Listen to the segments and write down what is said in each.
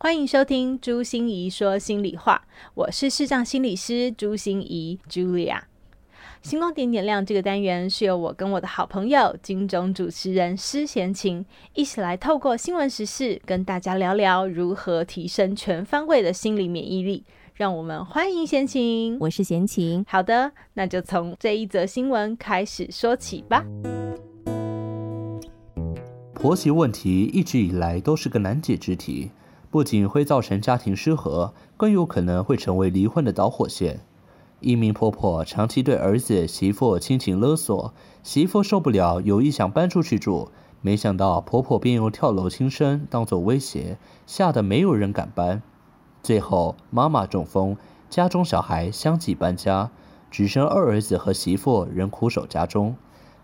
欢迎收听朱心怡说心里话，我是视障心理师朱心怡 Julia。星光点点亮这个单元是由我跟我的好朋友金钟主持人施贤琴一起来透过新闻时事跟大家聊聊如何提升全方位的心理免疫力。让我们欢迎贤琴，我是贤琴。好的，那就从这一则新闻开始说起吧。婆媳问题一直以来都是个难解之题，不仅会造成家庭失和，更有可能会成为离婚的导火线。一名婆婆长期对儿子媳妇亲情勒索，媳妇受不了，有意想搬出去住，没想到婆婆便用跳楼轻生当作威胁，吓得没有人敢搬。最后妈妈中风，家中小孩相继搬家，只剩二儿子和媳妇仍苦守家中。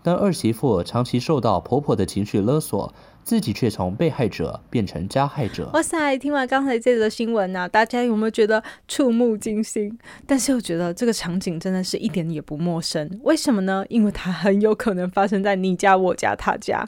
但二媳妇长期受到婆婆的情绪勒索，自己却从被害者变成加害者。哇塞！听完刚才这则新闻呢，大家有没有觉得触目惊心？但是又觉得这个场景真的是一点也不陌生。为什么呢？因为它很有可能发生在你家、我家、他家。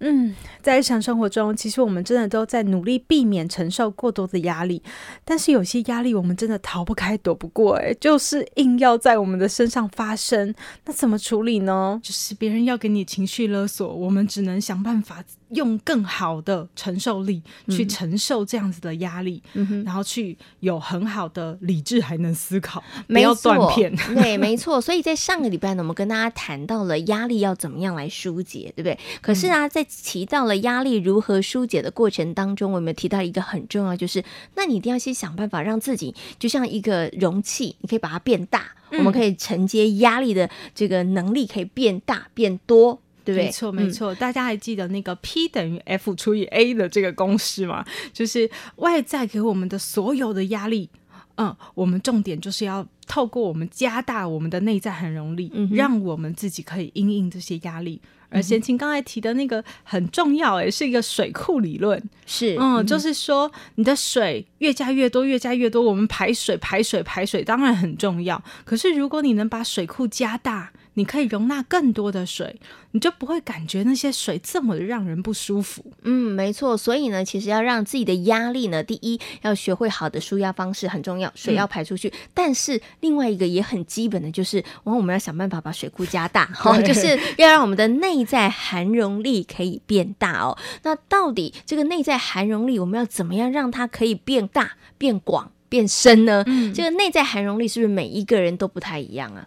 嗯，在日常生活中，其实我们真的都在努力避免承受过多的压力，但是有些压力我们真的逃不开、躲不过，诶，就是硬要在我们的身上发生。那怎么处理呢？就是别人要给你情绪勒索，我们只能想办法用更好的承受力去承受这样子的压力，嗯、然后去有很好的理智，还能思考，没有断片。对，没错。所以在上个礼拜呢，我们跟大家谈到了压力要怎么样来疏解，对不对？可是啊，在提到了压力如何疏解的过程当中，我们提到一个很重要，就是那你一定要先想办法让自己就像一个容器，你可以把它变大，嗯、我们可以承接压力的这个能力可以变大变多，对不对？没错，没错。嗯、大家还记得那个 P 等于 F 除以 A 的这个公式吗？就是外在给我们的所有的压力，嗯，我们重点就是要透过我们加大我们的内在很容力，嗯、让我们自己可以因应这些压力。而贤琴刚才提的那个很重要，诶，是一个水库理论，是，嗯，嗯，就是说你的水越加越多，越加越多，我们排水、排水、排水当然很重要，可是如果你能把水库加大，你可以容纳更多的水，你就不会感觉那些水这么的让人不舒服。嗯，没错。所以呢，其实要让自己的压力呢，第一要学会好的舒压方式很重要，水要排出去。嗯、但是另外一个也很基本的就是，我们要想办法把水库加大，好，就是要让我们的内在含容力可以变大哦。那到底这个内在含容力，我们要怎么样让它可以变大、变广、变深呢？嗯、这个内在含容力是不是每一个人都不太一样啊？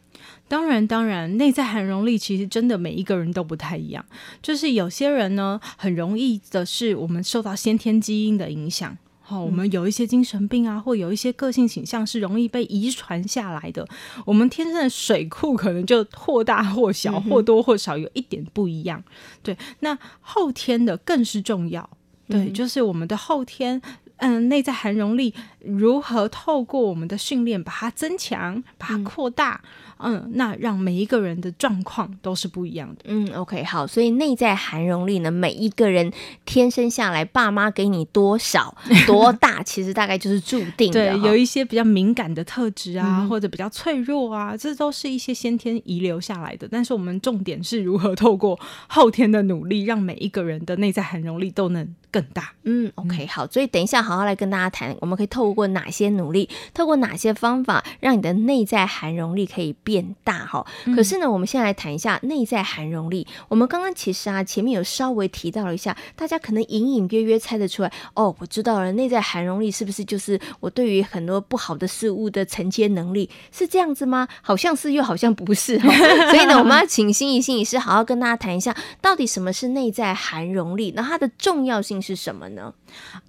当然，当然，内在含容力其实真的每一个人都不太一样。就是有些人呢，很容易的是我们受到先天基因的影响。好、哦，我们有一些精神病啊，或有一些个性倾向是容易被遗传下来的。我们天生的水库可能就或大或小，或多或少有一点不一样。对，那后天的更是重要。对，就是我们的后天。嗯，内在含容力如何透过我们的训练把它增强、把它扩大？嗯，嗯，那让每一个人的状况都是不一样的。嗯，OK，好，所以内在含容力呢，每一个人天生下来，爸妈给你多少 多大，其实大概就是注定的。对，有一些比较敏感的特质啊，嗯、或者比较脆弱啊，这都是一些先天遗留下来的。但是我们重点是如何透过后天的努力，让每一个人的内在含容力都能更大。嗯，OK，好，所以等一下。好好好来跟大家谈，我们可以透过哪些努力，透过哪些方法，让你的内在含容力可以变大哈？嗯、可是呢，我们先来谈一下内在含容力。我们刚刚其实啊，前面有稍微提到了一下，大家可能隐隐约约猜得出来哦。我知道了，内在含容力是不是就是我对于很多不好的事物的承接能力？是这样子吗？好像是，又好像不是。所以呢，我们要请心仪心理师好好跟大家谈一下，到底什么是内在含容力？那它的重要性是什么呢？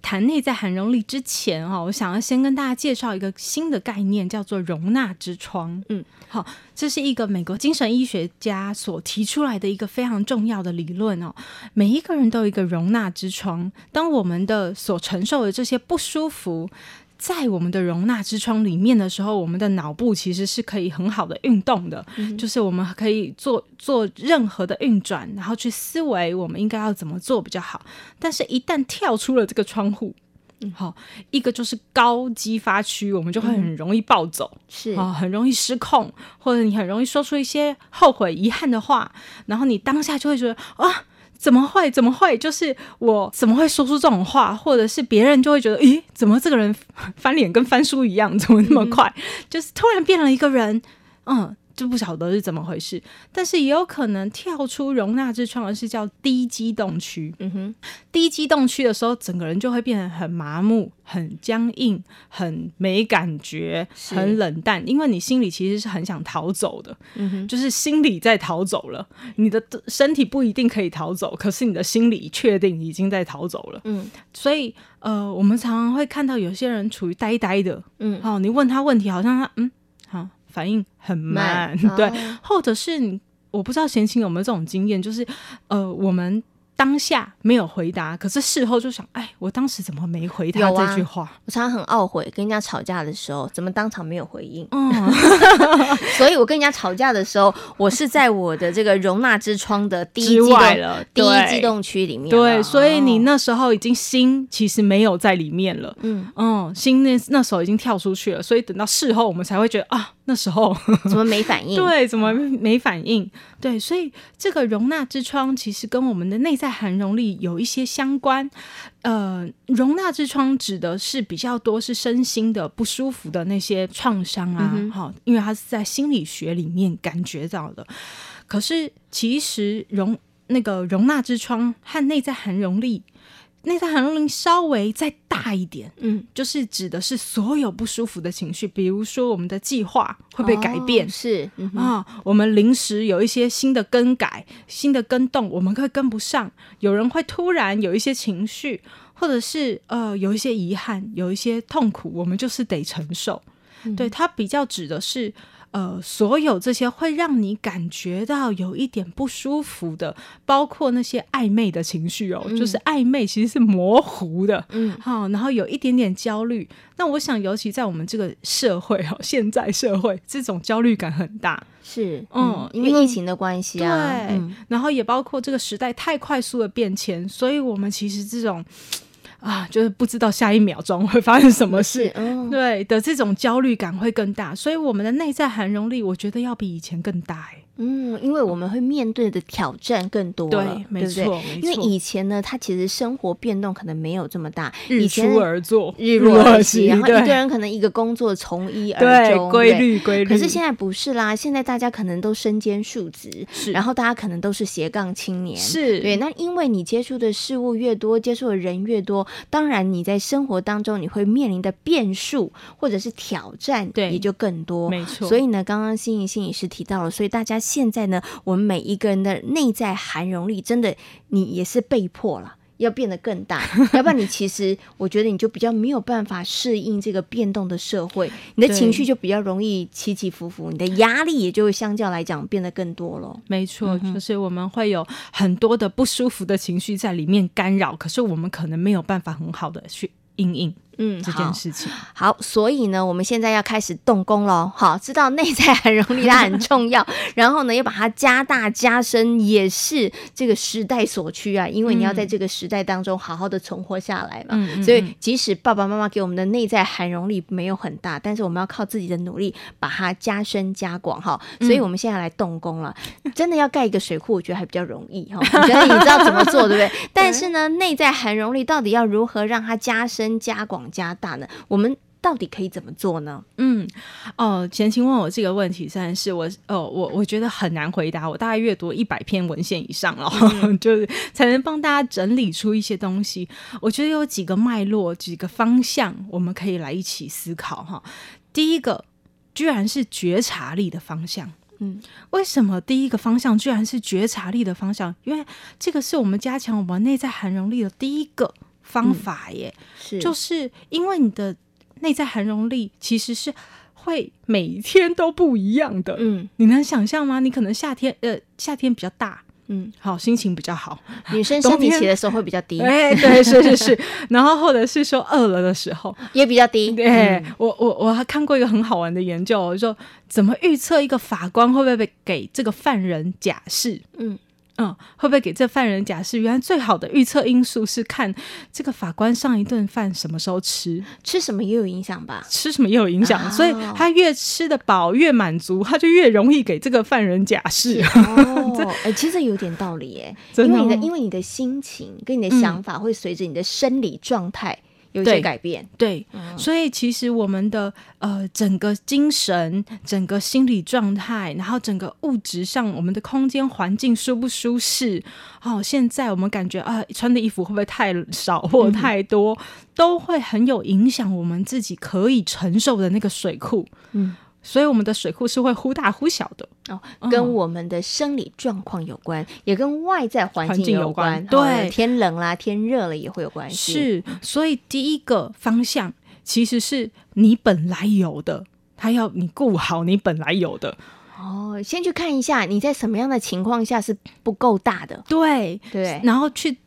谈内在涵。容力之前哈，我想要先跟大家介绍一个新的概念，叫做容纳之窗。嗯，好，这是一个美国精神医学家所提出来的一个非常重要的理论哦。每一个人都有一个容纳之窗，当我们的所承受的这些不舒服，在我们的容纳之窗里面的时候，我们的脑部其实是可以很好的运动的，嗯、就是我们可以做做任何的运转，然后去思维我们应该要怎么做比较好。但是，一旦跳出了这个窗户，好，一个就是高激发区，我们就会很容易暴走，嗯、是啊，很容易失控，或者你很容易说出一些后悔、遗憾的话，然后你当下就会觉得啊，怎么会？怎么会？就是我怎么会说出这种话？或者是别人就会觉得，咦，怎么这个人翻脸跟翻书一样？怎么那么快？嗯、就是突然变了一个人，嗯。就不晓得是怎么回事，但是也有可能跳出容纳之窗而是叫低机动区。嗯哼，低机动区的时候，整个人就会变得很麻木、很僵硬、很没感觉、很冷淡，因为你心里其实是很想逃走的。嗯哼，就是心里在逃走了，你的身体不一定可以逃走，可是你的心里确定已经在逃走了。嗯，所以呃，我们常常会看到有些人处于呆呆的。嗯，好，你问他问题，好像他嗯。反应很慢，慢 对，哦、或者是你，我不知道贤青有没有这种经验，就是呃，我们。当下没有回答，可是事后就想，哎，我当时怎么没回他这句话？啊、我常常很懊悔，跟人家吵架的时候，怎么当场没有回应？嗯，所以我跟人家吵架的时候，我是在我的这个容纳之窗的第一机动了，第一激动区里面。对，所以你那时候已经心其实没有在里面了。嗯嗯，心那那时候已经跳出去了，所以等到事后我们才会觉得啊，那时候 怎么没反应？对，怎么没反应？对，所以这个容纳之窗其实跟我们的内在含容力有一些相关。呃，容纳之窗指的是比较多是身心的不舒服的那些创伤啊，好、嗯，因为它是在心理学里面感觉到的。可是其实容那个容纳之窗和内在含容力。内在涵容力稍微再大一点，嗯，就是指的是所有不舒服的情绪，比如说我们的计划会被改变，哦、是啊、嗯哦，我们临时有一些新的更改、新的更动，我们会跟不上，有人会突然有一些情绪，或者是呃有一些遗憾、有一些痛苦，我们就是得承受。嗯、对，它比较指的是。呃，所有这些会让你感觉到有一点不舒服的，包括那些暧昧的情绪哦，嗯、就是暧昧其实是模糊的，嗯，好，然后有一点点焦虑。那我想，尤其在我们这个社会哦，现在社会这种焦虑感很大，是，嗯，嗯，因为疫情的关系啊，对，嗯、然后也包括这个时代太快速的变迁，所以我们其实这种。啊，就是不知道下一秒钟会发生什么事，哦、对的，这种焦虑感会更大，所以我们的内在含容力，我觉得要比以前更大哎。嗯，因为我们会面对的挑战更多了，对，没错，对对，因为以前呢，他其实生活变动可能没有这么大，日出而作，日落而息，然后一个人可能一个工作从一而终，规律规律。可是现在不是啦，现在大家可能都身兼数职，是，然后大家可能都是斜杠青年，是对。那因为你接触的事物越多，接触的人越多，当然你在生活当中你会面临的变数或者是挑战，对，也就更多，没错。所以呢，刚刚心怡心理师提到了，所以大家。现在呢，我们每一个人的内在含容力，真的，你也是被迫了，要变得更大，要不然你其实，我觉得你就比较没有办法适应这个变动的社会，你的情绪就比较容易起起伏伏，你的压力也就会相较来讲变得更多了。没错，就是我们会有很多的不舒服的情绪在里面干扰，可是我们可能没有办法很好的去应应。嗯，这件事情好，好，所以呢，我们现在要开始动工喽。好，知道内在涵容力它很重要，然后呢，要把它加大加深，也是这个时代所趋啊。因为你要在这个时代当中好好的存活下来嘛。嗯，所以即使爸爸妈妈给我们的内在含容力没有很大，但是我们要靠自己的努力把它加深加广哈。所以我们现在来动工了，真的要盖一个水库，我觉得还比较容易哈。我觉得你知道怎么做，对不对？但是呢，内在含容力到底要如何让它加深加广？加大呢？我们到底可以怎么做呢？嗯，哦，前情问我这个问题，算是我哦，我我觉得很难回答。我大概阅读一百篇文献以上了，嗯、就是才能帮大家整理出一些东西。我觉得有几个脉络，几个方向，我们可以来一起思考哈。第一个，居然是觉察力的方向。嗯，为什么第一个方向居然是觉察力的方向？因为这个是我们加强我们内在涵容力的第一个。方法耶，嗯、是。就是因为你的内在含容力其实是会每天都不一样的，嗯，你能想象吗？你可能夏天呃夏天比较大，嗯，好心情比较好，女生。生理期的时候会比较低，哎，对，是是是，然后或者是说饿了的时候也比较低，对，嗯、我我我还看过一个很好玩的研究，说怎么预测一个法官会不会被给这个犯人假释，嗯。嗯，会不会给这犯人假释？原来最好的预测因素是看这个法官上一顿饭什么时候吃，吃什么也有影响吧？吃什么也有影响，哦、所以他越吃得饱越满足，他就越容易给这个犯人假释。哦，哎、欸，其实有点道理耶，哦、因为你的因为你的心情跟你的想法会随着你的生理状态。有些改变，对，对嗯、所以其实我们的呃整个精神、整个心理状态，然后整个物质上，我们的空间环境舒不舒适？哦，现在我们感觉啊、呃，穿的衣服会不会太少或太多，嗯、都会很有影响我们自己可以承受的那个水库。嗯。所以我们的水库是会忽大忽小的哦，跟我们的生理状况有关，嗯、也跟外在环境有关。有关对，天冷啦，天热了也会有关系。是，所以第一个方向其实是你本来有的，他要你顾好你本来有的。哦，先去看一下你在什么样的情况下是不够大的，对对，然后去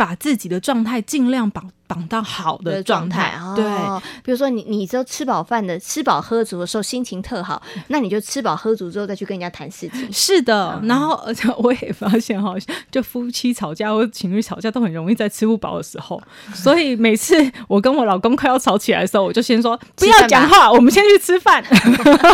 把自己的状态尽量绑。绑到好的状态，对，哦、比如说你，你都吃饱饭的，吃饱喝足的时候心情特好，那你就吃饱喝足之后再去跟人家谈事情。是的，嗯、然后而且我也发现哈，就夫妻吵架或情侣吵架都很容易在吃不饱的时候，所以每次我跟我老公快要吵起来的时候，我就先说不要讲话，我们先去吃饭。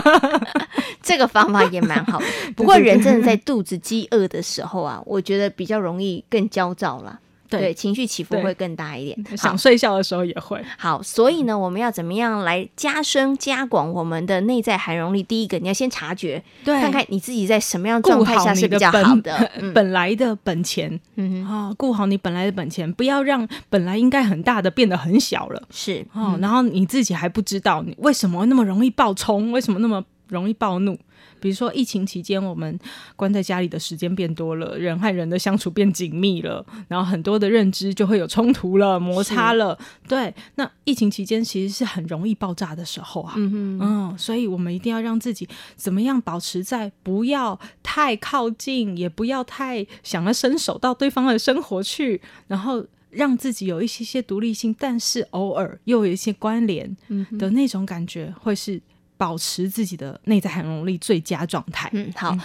这个方法也蛮好，不过人真的在肚子饥饿的时候啊，我觉得比较容易更焦躁了。对，对，情绪起伏会更大一点。想睡觉的时候也会。好，所以呢，我们要怎么样来加深、加广我们的内在涵容力？第一个，你要先察觉，对，看看你自己在什么样状态下是比较好的，本，本来的本钱。嗯哼，啊，顾好你本来的本钱，不要让本来应该很大的变得很小了。是，哦、嗯，然后你自己还不知道你为什么那么容易爆冲，为什么那么容易暴怒。比如说，疫情期间我们关在家里的时间变多了，人和人的相处变紧密了，然后很多的认知就会有冲突了、摩擦了。对，那疫情期间其实是很容易爆炸的时候啊。嗯哼嗯，所以我们一定要让自己怎么样保持在不要太靠近，也不要太想要伸手到对方的生活去，然后让自己有一些些独立性，但是偶尔又有一些关联的那种感觉，会是。保持自己的内在含容力最佳状态。嗯，好，嗯、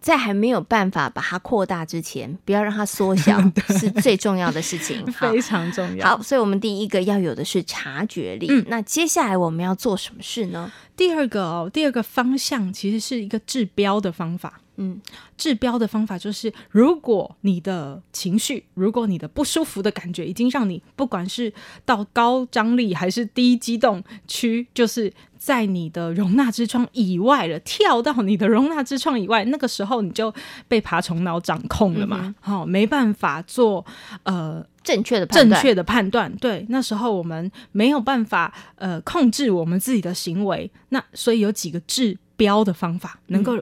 在还没有办法把它扩大之前，不要让它缩小，是最重要的事情，非常重要。好，所以我们第一个要有的是察觉力。嗯，那接下来我们要做什么事呢？第二个哦，第二个方向其实是一个治标的方法。嗯，治标的方法就是，如果你的情绪，如果你的不舒服的感觉已经让你不管是到高张力还是低激动区，就是在你的容纳之窗以外了，跳到你的容纳之窗以外，那个时候你就被爬虫脑掌控了嘛，好、嗯哦，没办法做呃正确的正确的判断。对，那时候我们没有办法呃控制我们自己的行为，那所以有几个治标的方法能够。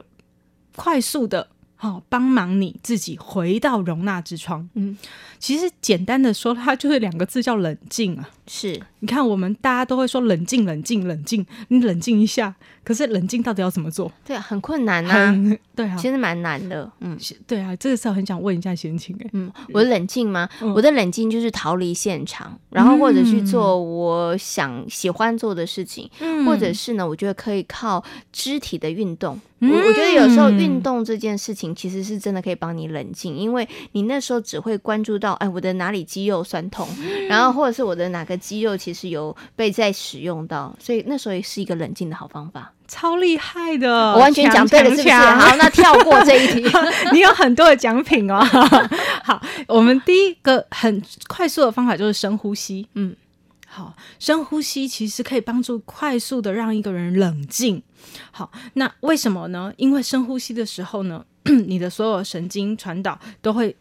快速的，好、哦、帮忙你自己回到容纳之窗。嗯，其实简单的说，它就是两个字，叫冷静啊。是，你看，我们大家都会说冷静，冷静，冷静，你冷静一下。可是冷静到底要怎么做？对啊，很困难呐。对啊，其实蛮难的。嗯，对啊，这个时候很想问一下贤青哎。嗯，我的冷静吗？我的冷静就是逃离现场，然后或者去做我想喜欢做的事情，或者是呢，我觉得可以靠肢体的运动。我我觉得有时候运动这件事情其实是真的可以帮你冷静，因为你那时候只会关注到哎，我的哪里肌肉酸痛，然后或者是我的哪个肌肉其实有被在使用到，所以那时候也是一个冷静的好方法。超厉害的，我完全讲对了，是不是？好，那跳过这一题。你有很多的奖品哦。好，我们第一个很快速的方法就是深呼吸。嗯，好，深呼吸其实可以帮助快速的让一个人冷静。好，那为什么呢？因为深呼吸的时候呢，你的所有神经传导都会。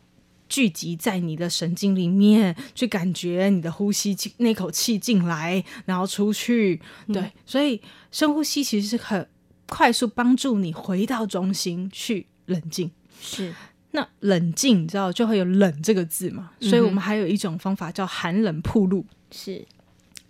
聚集在你的神经里面，去感觉你的呼吸进那口气进来，然后出去。嗯、对，所以深呼吸其实是很快速帮助你回到中心去冷静。是，那冷静你知道就会有“冷”这个字嘛？嗯、所以我们还有一种方法叫寒冷铺路，是，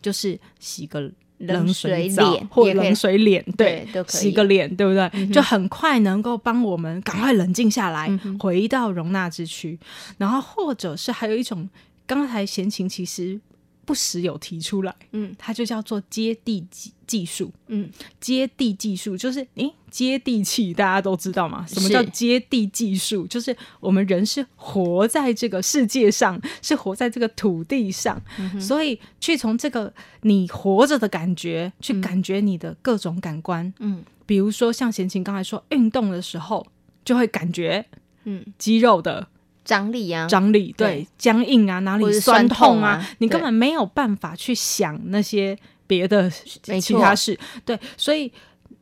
就是洗个。冷水澡或冷水脸，对，洗个脸，对不对？就很快能够帮我们赶快冷静下来，回到容纳之区。然后，或者是还有一种，刚才闲情其实不时有提出来，嗯，它就叫做接地技技术，嗯，接地技术就是，诶，接地气，大家都知道吗？什么叫接地技术？就是我们人是活在这个世界上，是活在这个土地上，嗯、所以去从这个你活着的感觉，去感觉你的各种感官，嗯，比如说像贤琴刚才说，运动的时候就会感觉，嗯，肌肉的。张力啊，张力对，对僵硬啊，哪里酸痛啊，你根本没有办法去想那些别的其他事。对，所以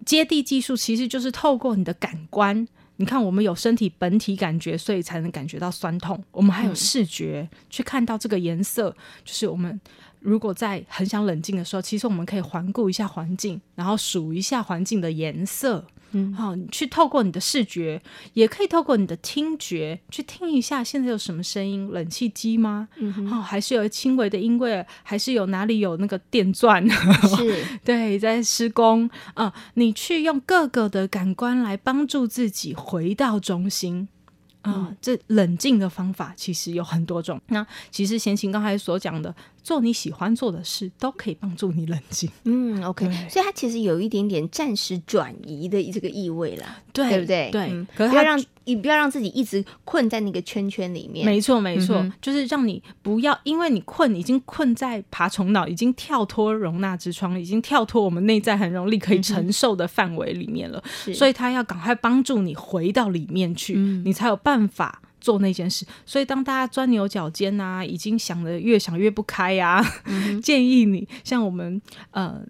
接地技术其实就是透过你的感官。你看，我们有身体本体感觉，所以才能感觉到酸痛。我们还有视觉，嗯、去看到这个颜色。就是我们如果在很想冷静的时候，其实我们可以环顾一下环境，然后数一下环境的颜色。嗯，好，你去透过你的视觉，也可以透过你的听觉去听一下现在有什么声音，冷气机吗？嗯哼，哦，还是有轻微的音乐，还是有哪里有那个电钻？是，对，在施工啊，呃，你去用各个的感官来帮助自己回到中心。啊、嗯，这冷静的方法其实有很多种。那其实贤琴刚才所讲的，做你喜欢做的事，都可以帮助你冷静。嗯，OK，所以它其实有一点点暂时转移的这个意味了，对，对不对？对，嗯、可是不要让你不要让自己一直困在那个圈圈里面。没错，没错，嗯、就是让你不要，因为你困，已经困在爬虫脑，已经跳脱容纳之窗，已经跳脱我们内在很容易可以承受的范围里面了。嗯、所以他要赶快帮助你回到里面去，嗯、你才有办法做那件事。所以当大家钻牛角尖啊，已经想的越想越不开呀、啊，嗯、建议你像我们呃。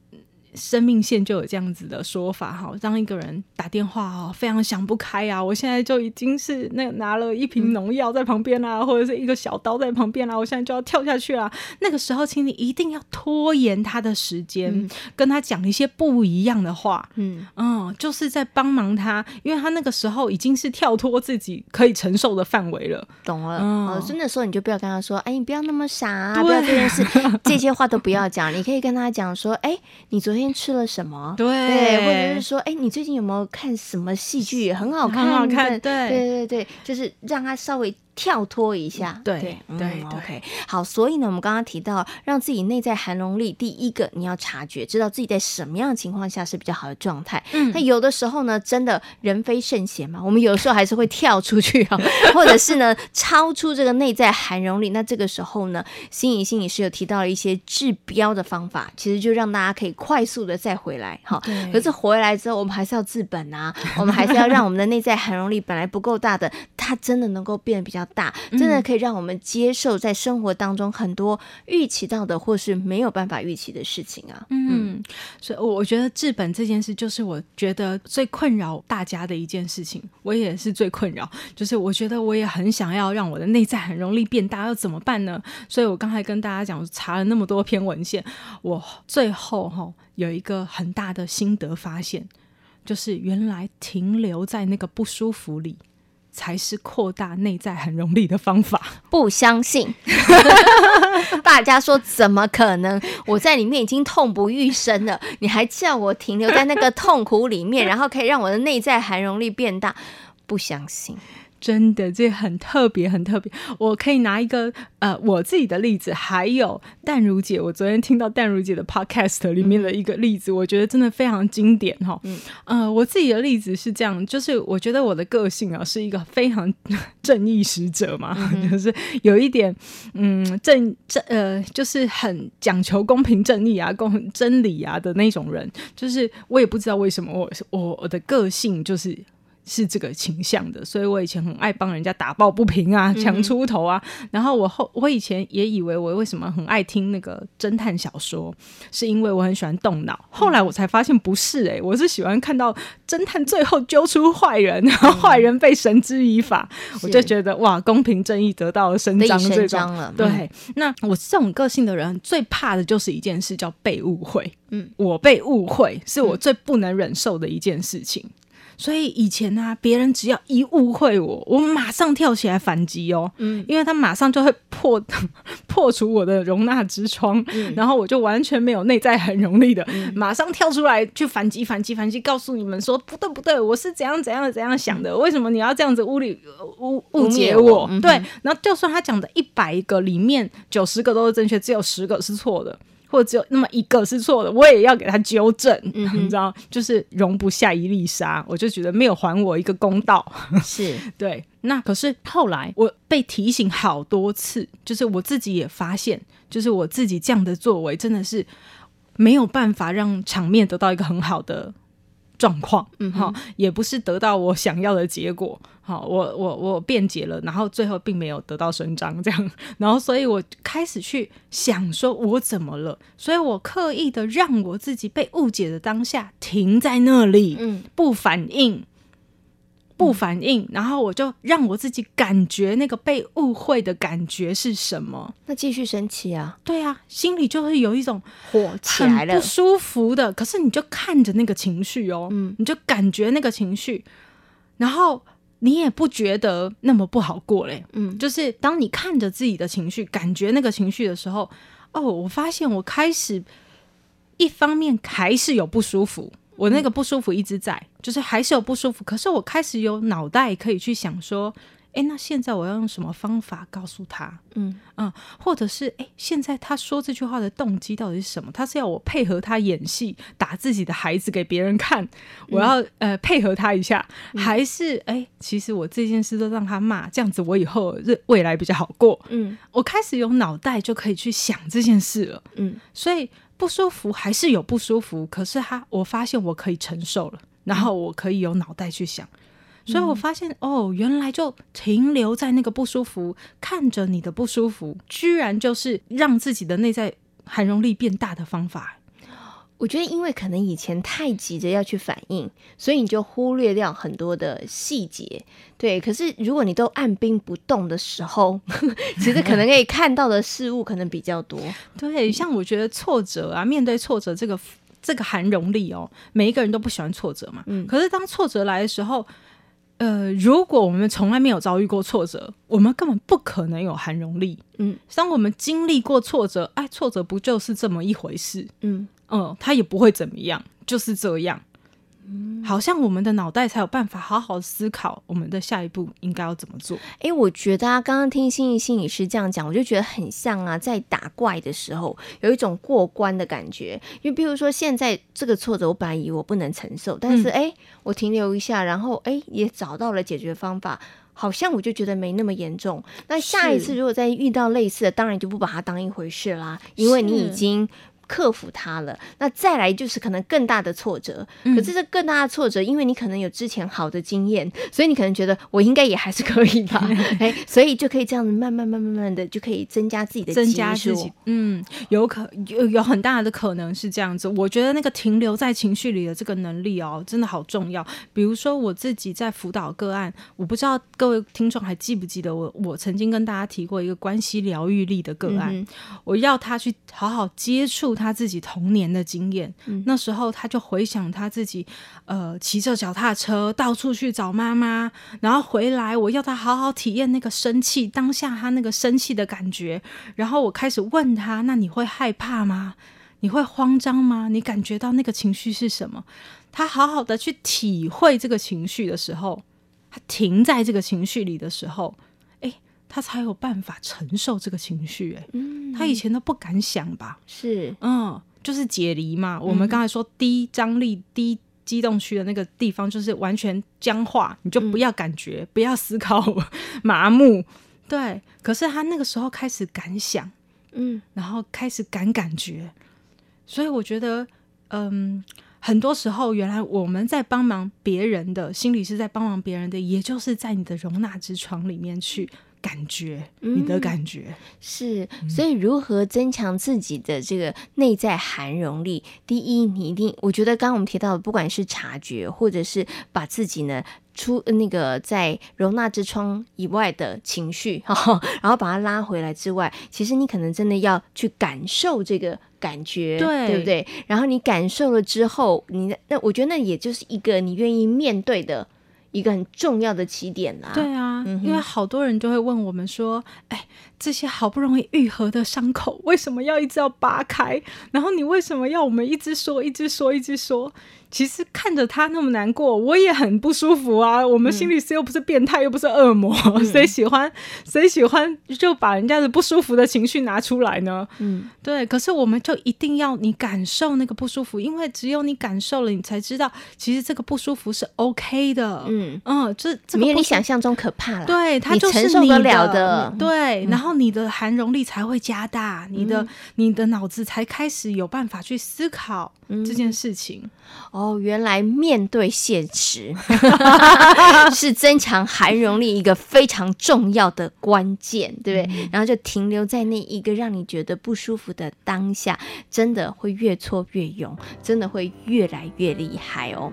生命线就有这样子的说法哈，当一个人打电话哦，非常想不开啊，我现在就已经是那拿了一瓶农药在旁边啊，嗯、或者是一个小刀在旁边啊，我现在就要跳下去啊。那个时候，请你一定要拖延他的时间，嗯、跟他讲一些不一样的话，嗯嗯，就是在帮忙他，因为他那个时候已经是跳脱自己可以承受的范围了。懂了，嗯、哦，所以那时候你就不要跟他说，哎，你不要那么傻不要这件事，这些话都不要讲，你可以跟他讲说，哎，你昨天。今天吃了什么？对，对，或者是说，哎，你最近有没有看什么戏剧？很好看，很好看。对，对，对，对，就是让他稍微。跳脱一下，对对对，OK，好，所以呢，我们刚刚提到，让自己内在含容力，第一个你要察觉，知道自己在什么样的情况下是比较好的状态。嗯，那有的时候呢，真的人非圣贤嘛，我们有的时候还是会跳出去啊，或者是呢，超出这个内在含容力。那这个时候呢，心怡心理师有提到了一些治标的方法，其实就让大家可以快速的再回来哈。对可是回来之后，我们还是要治本啊，我们还是要让我们的内在含容力本来不够大的，它真的能够变得比较。大真的可以让我们接受在生活当中很多预期到的或是没有办法预期的事情啊。嗯，所以我觉得治本这件事就是我觉得最困扰大家的一件事情，我也是最困扰。就是我觉得我也很想要让我的内在很容易变大，要怎么办呢？所以我刚才跟大家讲，查了那么多篇文献，我最后哈有一个很大的心得发现，就是原来停留在那个不舒服里。才是扩大内在含容力的方法。不相信，大家说怎么可能？我在里面已经痛不欲生了，你还叫我停留在那个痛苦里面，然后可以让我的内在含容力变大？不相信。真的，这很特别，很特别。我可以拿一个呃我自己的例子，还有淡如姐。我昨天听到淡如姐的 podcast 里面的一个例子，嗯、我觉得真的非常经典哈。嗯，呃，我自己的例子是这样，就是我觉得我的个性啊是一个非常正义使者嘛，嗯、就是有一点嗯正正呃，就是很讲求公平正义啊、公真理啊的那种人。就是我也不知道为什么我我我的个性就是。是这个倾向的，所以我以前很爱帮人家打抱不平啊，强出头啊。嗯、然后我后我以前也以为我为什么很爱听那个侦探小说，是因为我很喜欢动脑。后来我才发现不是诶、欸，我是喜欢看到侦探最后揪出坏人，然后坏人被绳之以法，嗯、我就觉得哇，公平正义得到了伸张，这种了。对，嗯、那我这种个性的人最怕的就是一件事，叫被误会。嗯，我被误会是我最不能忍受的一件事情。所以以前呢、啊，别人只要一误会我，我马上跳起来反击哦，嗯，因为他马上就会破 破除我的容纳之窗，嗯、然后我就完全没有内在很容力的，嗯、马上跳出来去反击反击反击，告诉你们说不对不对，我是怎样怎样怎样想的，为什么你要这样子误理误误解我？嗯、对，然后就算他讲的一百个里面九十个都是正确，只有十个是错的。或者只有那么一个是错的，我也要给他纠正，嗯、你知道，就是容不下一粒沙，我就觉得没有还我一个公道。是 对，那可是后来我被提醒好多次，就是我自己也发现，就是我自己这样的作为真的是没有办法让场面得到一个很好的状况，嗯好，也不是得到我想要的结果。好，我我我辩解了，然后最后并没有得到伸张，这样，然后所以我开始去想说，我怎么了？所以我刻意的让我自己被误解的当下停在那里，嗯，不反应，不反应，然后我就让我自己感觉那个被误会的感觉是什么？那继续生气啊？对啊，心里就会有一种火起来了，不舒服的。可是你就看着那个情绪哦，嗯，你就感觉那个情绪，然后。你也不觉得那么不好过嘞，嗯，就是当你看着自己的情绪，感觉那个情绪的时候，哦，我发现我开始一方面还是有不舒服，我那个不舒服一直在，嗯，就是还是有不舒服，可是我开始有脑袋可以去想说。哎，那现在我要用什么方法告诉他？嗯嗯，或者是哎，现在他说这句话的动机到底是什么？他是要我配合他演戏，打自己的孩子给别人看？我要、嗯、呃配合他一下，嗯、还是哎，其实我这件事都让他骂，这样子我以后未来比较好过？嗯，我开始有脑袋就可以去想这件事了。嗯，所以不舒服还是有不舒服，可是他我发现我可以承受了，然后我可以有脑袋去想。所以我发现，哦，原来就停留在那个不舒服，看着你的不舒服，居然就是让自己的内在含容力变大的方法。我觉得，因为可能以前太急着要去反应，所以你就忽略掉很多的细节。对，可是如果你都按兵不动的时候，其实可能可以看到的事物可能比较多。对，像我觉得挫折啊，面对挫折这个这个含容力哦，每一个人都不喜欢挫折嘛。嗯。可是当挫折来的时候，呃，如果我们从来没有遭遇过挫折，我们根本不可能有含容力。嗯，当我们经历过挫折，哎，挫折不就是这么一回事？嗯嗯，他也不会怎么样，就是这样。好像我们的脑袋才有办法好好思考我们的下一步应该要怎么做。哎、欸，我觉得啊，刚刚听心怡心理师这样讲，我就觉得很像啊，在打怪的时候有一种过关的感觉。因为比如说现在这个挫折，我本来以为我不能承受，但是哎、嗯欸，我停留一下，然后哎、欸，也找到了解决方法，好像我就觉得没那么严重。那下一次如果再遇到类似的，当然就不把它当一回事啦，因为你已经。克服它了，那再来就是可能更大的挫折。嗯、可是这更大的挫折，因为你可能有之前好的经验，所以你可能觉得我应该也还是可以吧？哎，所以就可以这样子慢慢、慢慢、慢慢的就可以增加自己的增加自己。嗯，有可有有很大的可能是这样子。我觉得那个停留在情绪里的这个能力哦，真的好重要。比如说我自己在辅导个案，我不知道各位听众还记不记得我，我曾经跟大家提过一个关系疗愈力的个案，嗯、我要他去好好接触。他自己童年的经验，嗯、那时候他就回想他自己，呃，骑着脚踏车到处去找妈妈，然后回来，我要他好好体验那个生气当下他那个生气的感觉，然后我开始问他，那你会害怕吗？你会慌张吗？你感觉到那个情绪是什么？他好好的去体会这个情绪的时候，他停在这个情绪里的时候。他才有办法承受这个情绪，哎，他以前都不敢想吧？是，嗯，就是解离嘛。我们刚才说低张力、低激动区的那个地方，就是完全僵化，你就不要感觉，不要思考，麻木。对，可是他那个时候开始敢想，嗯，然后开始敢感觉，所以我觉得，嗯，很多时候原来我们在帮忙别人的，心理是在帮忙别人的，也就是在你的容纳之床里面去。感觉，你的感觉、嗯、是。所以，如何增强自己的这个内在含容力？第一，你一定，我觉得刚刚我们提到的，不管是察觉，或者是把自己呢出那个在容纳之窗以外的情绪，然后把它拉回来之外，其实你可能真的要去感受这个感觉，对，对不对？然后你感受了之后，你那我觉得那也就是一个你愿意面对的。一个很重要的起点啦，对啊，嗯、因为好多人就会问我们说，哎，这些好不容易愈合的伤口，为什么要一直要扒开？然后你为什么要我们一直说，一直说，一直说？其实看着他那么难过，我也很不舒服啊。我们心理师又不是变态，嗯、又不是恶魔，谁喜欢谁喜欢就把人家的不舒服的情绪拿出来呢？嗯，对。可是我们就一定要你感受那个不舒服，因为只有你感受了，你才知道其实这个不舒服是 OK 的。嗯嗯，这这没有你想象中可怕了。对，它就是你承受得了的。对，然后你的含容力才会加大，嗯、你的你的脑子才开始有办法去思考这件事情。嗯哦，原来面对现实 是增强含容力一个非常重要的关键，对不对？嗯、然后就停留在那一个让你觉得不舒服的当下，真的会越挫越勇，真的会越来越厉害哦。